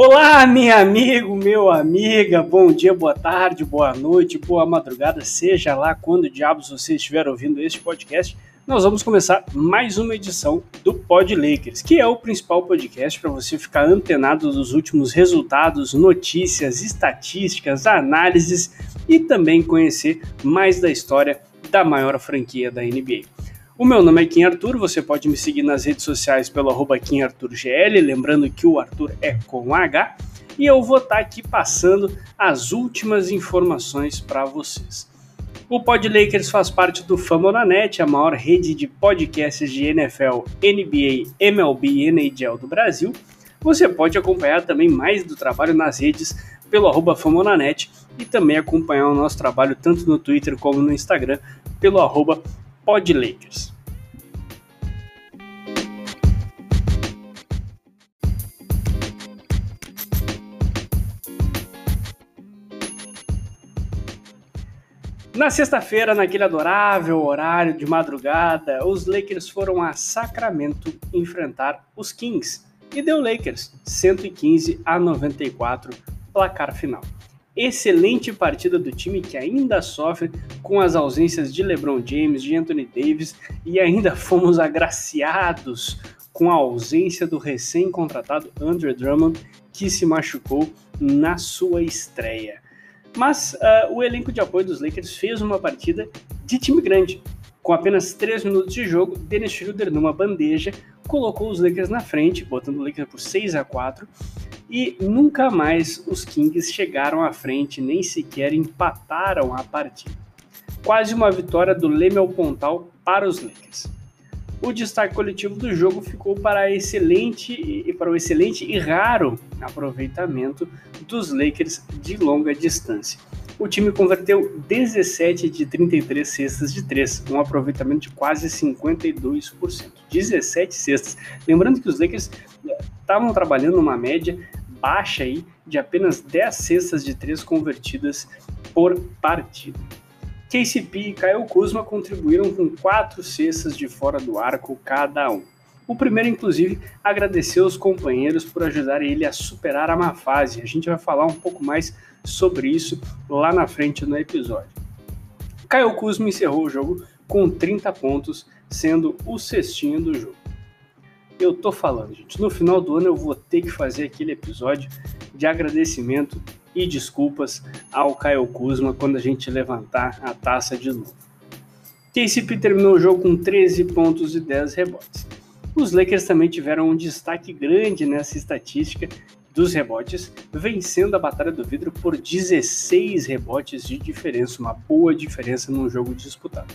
Olá, minha amigo, meu amiga, bom dia, boa tarde, boa noite, boa madrugada, seja lá quando diabos você estiver ouvindo este podcast, nós vamos começar mais uma edição do Pod Lakers, que é o principal podcast para você ficar antenado dos últimos resultados, notícias, estatísticas, análises e também conhecer mais da história da maior franquia da NBA. O meu nome é Kim Arthur, você pode me seguir nas redes sociais pelo arroba KimArthurGL, lembrando que o Arthur é com H, e eu vou estar tá aqui passando as últimas informações para vocês. O Pod Lakers faz parte do Famonanet, a maior rede de podcasts de NFL, NBA, MLB e NHL do Brasil. Você pode acompanhar também mais do trabalho nas redes pelo arroba Famonanet e também acompanhar o nosso trabalho tanto no Twitter como no Instagram pelo arroba Pod Lakers. Na sexta-feira, naquele adorável horário de madrugada, os Lakers foram a Sacramento enfrentar os Kings e deu Lakers 115 a 94 placar final excelente partida do time que ainda sofre com as ausências de LeBron James, de Anthony Davis e ainda fomos agraciados com a ausência do recém-contratado Andrew Drummond que se machucou na sua estreia. Mas uh, o elenco de apoio dos Lakers fez uma partida de time grande. Com apenas 3 minutos de jogo, Dennis Schroeder numa bandeja colocou os Lakers na frente, botando o Lakers por 6 a 4 e nunca mais os Kings chegaram à frente, nem sequer empataram a partida. Quase uma vitória do Lemel Pontal para os Lakers. O destaque coletivo do jogo ficou para, excelente, e para o excelente e raro aproveitamento dos Lakers de longa distância. O time converteu 17 de 33 cestas de 3, um aproveitamento de quase 52%. 17 cestas. Lembrando que os Lakers eh, estavam trabalhando uma média baixa aí de apenas 10 cestas de 3 convertidas por partida. KCP e Kyle Kuzma contribuíram com 4 cestas de fora do arco cada um. O primeiro, inclusive, agradeceu os companheiros por ajudar ele a superar a má fase. A gente vai falar um pouco mais sobre isso lá na frente no episódio. Kyle Kuzma encerrou o jogo com 30 pontos, sendo o cestinho do jogo eu tô falando, gente. No final do ano eu vou ter que fazer aquele episódio de agradecimento e desculpas ao Caio Kuzma quando a gente levantar a taça de novo. KCP terminou o jogo com 13 pontos e 10 rebotes. Os Lakers também tiveram um destaque grande nessa estatística dos rebotes, vencendo a Batalha do Vidro por 16 rebotes de diferença, uma boa diferença num jogo disputado.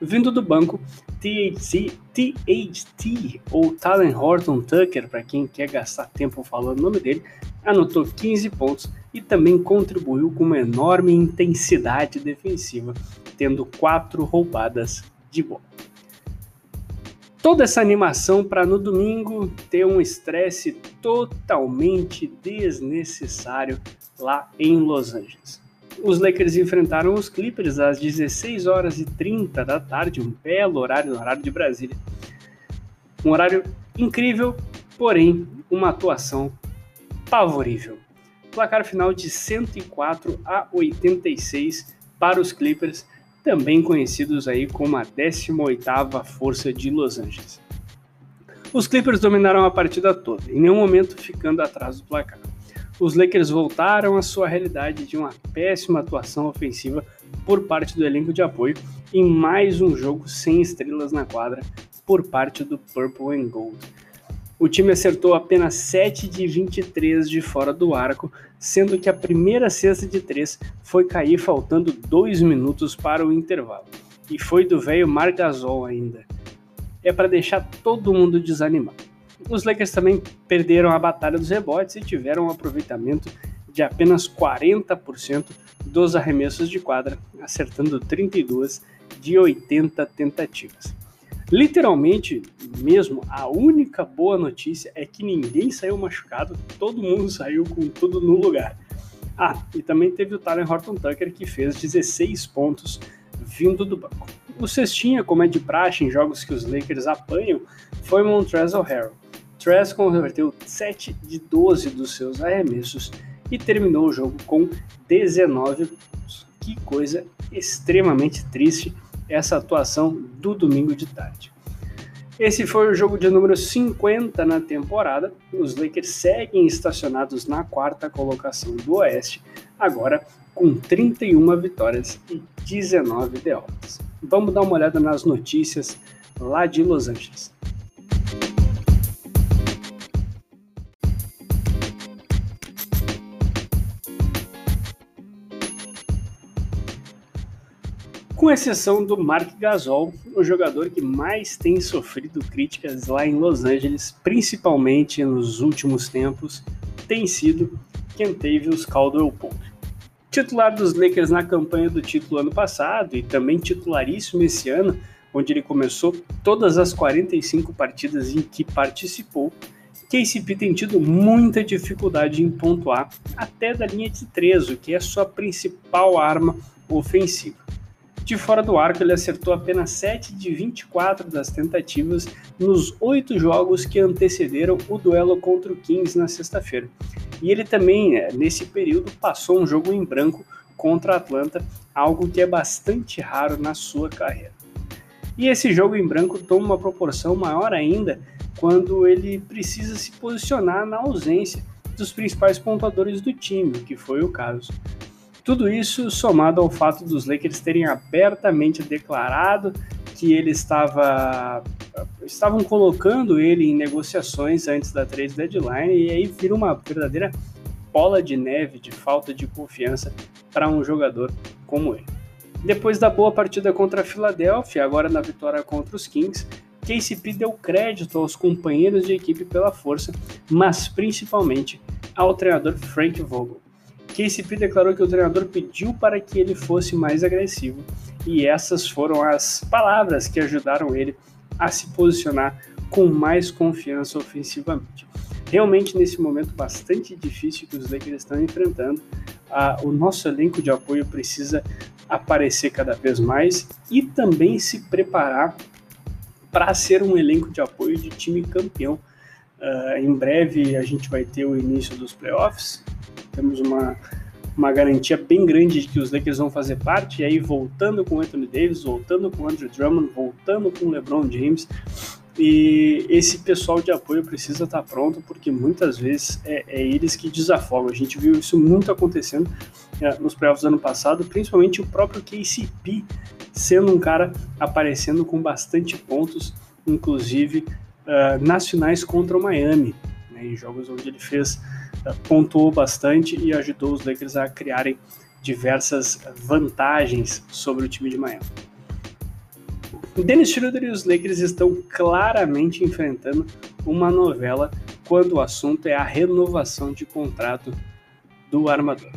Vindo do banco, THT, THT ou Talen Horton Tucker, para quem quer gastar tempo falando o nome dele, anotou 15 pontos e também contribuiu com uma enorme intensidade defensiva, tendo quatro roubadas de bola. Toda essa animação para no domingo ter um estresse totalmente desnecessário lá em Los Angeles os Lakers enfrentaram os Clippers às 16 horas e 30 da tarde, um belo horário no horário de Brasília. Um horário incrível, porém uma atuação favorível. Placar final de 104 a 86 para os Clippers, também conhecidos aí como a 18ª força de Los Angeles. Os Clippers dominaram a partida toda, em nenhum momento ficando atrás do placar os Lakers voltaram à sua realidade de uma péssima atuação ofensiva por parte do elenco de apoio em mais um jogo sem estrelas na quadra por parte do Purple and Gold. O time acertou apenas 7 de 23 de fora do arco, sendo que a primeira cesta de 3 foi cair faltando 2 minutos para o intervalo. E foi do velho Margasol ainda. É para deixar todo mundo desanimado. Os Lakers também perderam a batalha dos rebotes e tiveram um aproveitamento de apenas 40% dos arremessos de quadra, acertando 32 de 80 tentativas. Literalmente, mesmo, a única boa notícia é que ninguém saiu machucado, todo mundo saiu com tudo no lugar. Ah, e também teve o Tyler Horton Tucker que fez 16 pontos vindo do banco. O cestinha, como é de praxe em jogos que os Lakers apanham, foi Montrezl Harrell Trask converteu 7 de 12 dos seus arremessos e terminou o jogo com 19 pontos. Que coisa extremamente triste essa atuação do domingo de tarde. Esse foi o jogo de número 50 na temporada. Os Lakers seguem estacionados na quarta colocação do Oeste, agora com 31 vitórias e 19 derrotas. Vamos dar uma olhada nas notícias lá de Los Angeles. Com exceção do Mark Gasol, o jogador que mais tem sofrido críticas lá em Los Angeles, principalmente nos últimos tempos, tem sido Kentavious Caldwell Pope. Titular dos Lakers na campanha do título ano passado e também titularíssimo esse ano, onde ele começou todas as 45 partidas em que participou, KCP tem tido muita dificuldade em pontuar até da linha de 13, que é sua principal arma ofensiva. De fora do arco, ele acertou apenas 7 de 24 das tentativas nos oito jogos que antecederam o duelo contra o Kings na sexta-feira. E ele também, é, nesse período, passou um jogo em branco contra a Atlanta, algo que é bastante raro na sua carreira. E esse jogo em branco toma uma proporção maior ainda quando ele precisa se posicionar na ausência dos principais pontuadores do time, que foi o caso. Tudo isso somado ao fato dos Lakers terem abertamente declarado que ele estava estavam colocando ele em negociações antes da trade deadline e aí vira uma verdadeira bola de neve de falta de confiança para um jogador como ele. Depois da boa partida contra a Filadélfia, agora na vitória contra os Kings, KCP deu crédito aos companheiros de equipe pela força, mas principalmente ao treinador Frank Vogel. KCP declarou que o treinador pediu para que ele fosse mais agressivo, e essas foram as palavras que ajudaram ele a se posicionar com mais confiança ofensivamente. Realmente, nesse momento bastante difícil que os Lakers estão enfrentando, o nosso elenco de apoio precisa aparecer cada vez mais e também se preparar para ser um elenco de apoio de time campeão. Uh, em breve a gente vai ter o início dos playoffs temos uma, uma garantia bem grande de que os Lakers vão fazer parte, e aí voltando com Anthony Davis, voltando com Andrew Drummond, voltando com LeBron James, e esse pessoal de apoio precisa estar pronto, porque muitas vezes é, é eles que desafogam. A gente viu isso muito acontecendo é, nos playoffs do ano passado, principalmente o próprio KCP sendo um cara aparecendo com bastante pontos, inclusive uh, nacionais contra o Miami, né, em jogos onde ele fez pontuou bastante e ajudou os Lakers a criarem diversas vantagens sobre o time de Miami. Dennis Schroeder e os Lakers estão claramente enfrentando uma novela quando o assunto é a renovação de contrato do armador.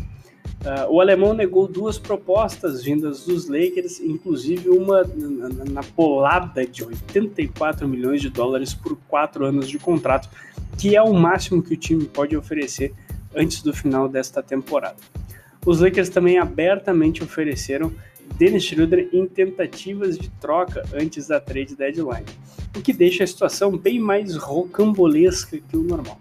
Uh, o alemão negou duas propostas vindas dos Lakers, inclusive uma na, na polada de 84 milhões de dólares por quatro anos de contrato, que é o máximo que o time pode oferecer antes do final desta temporada. Os Lakers também abertamente ofereceram Dennis Schroeder em tentativas de troca antes da trade deadline, o que deixa a situação bem mais rocambolesca que o normal.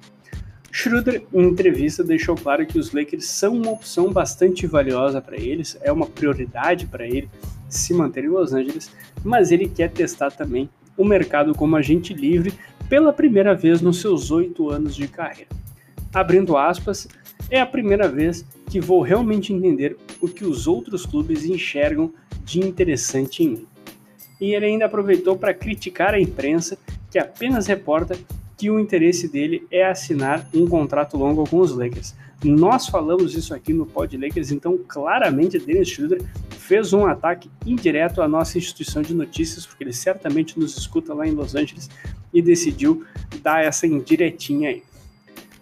Schroeder, em entrevista, deixou claro que os Lakers são uma opção bastante valiosa para eles, é uma prioridade para ele se manter em Los Angeles, mas ele quer testar também o mercado como agente livre pela primeira vez nos seus oito anos de carreira. Abrindo aspas, é a primeira vez que vou realmente entender o que os outros clubes enxergam de interessante em mim. E ele ainda aproveitou para criticar a imprensa que apenas reporta que o interesse dele é assinar um contrato longo com os Lakers. Nós falamos isso aqui no Pod Lakers, então claramente Dennis Schroeder fez um ataque indireto à nossa instituição de notícias, porque ele certamente nos escuta lá em Los Angeles e decidiu dar essa indiretinha aí.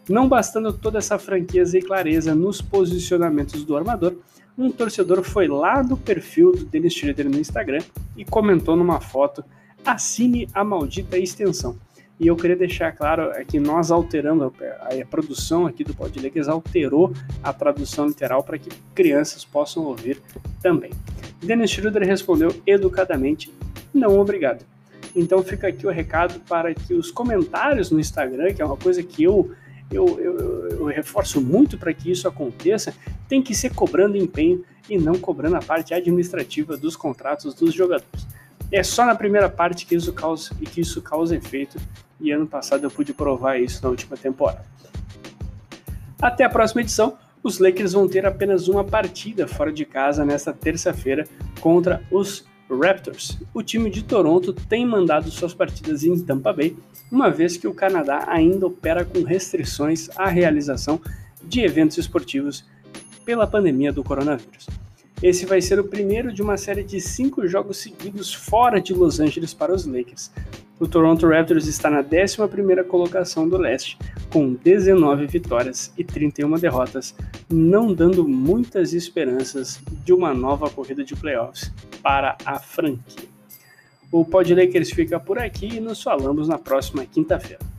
Não bastando toda essa franqueza e clareza nos posicionamentos do armador, um torcedor foi lá do perfil do Dennis Schroeder no Instagram e comentou numa foto: assine a maldita extensão. E eu queria deixar claro que nós alteramos, a produção aqui do Podlegs alterou a tradução literal para que crianças possam ouvir também. Dennis Schroeder respondeu educadamente: não, obrigado. Então fica aqui o recado para que os comentários no Instagram, que é uma coisa que eu eu, eu, eu, reforço muito para que isso aconteça, tem que ser cobrando empenho e não cobrando a parte administrativa dos contratos dos jogadores. É só na primeira parte que isso causa, que isso causa efeito, e ano passado eu pude provar isso na última temporada. Até a próxima edição, os Lakers vão ter apenas uma partida fora de casa nesta terça-feira contra os Raptors. O time de Toronto tem mandado suas partidas em Tampa Bay, uma vez que o Canadá ainda opera com restrições à realização de eventos esportivos pela pandemia do coronavírus. Esse vai ser o primeiro de uma série de cinco jogos seguidos fora de Los Angeles para os Lakers. O Toronto Raptors está na 11ª colocação do leste, com 19 vitórias e 31 derrotas, não dando muitas esperanças de uma nova corrida de playoffs para a franquia. O Pod Lakers fica por aqui e nos falamos na próxima quinta-feira.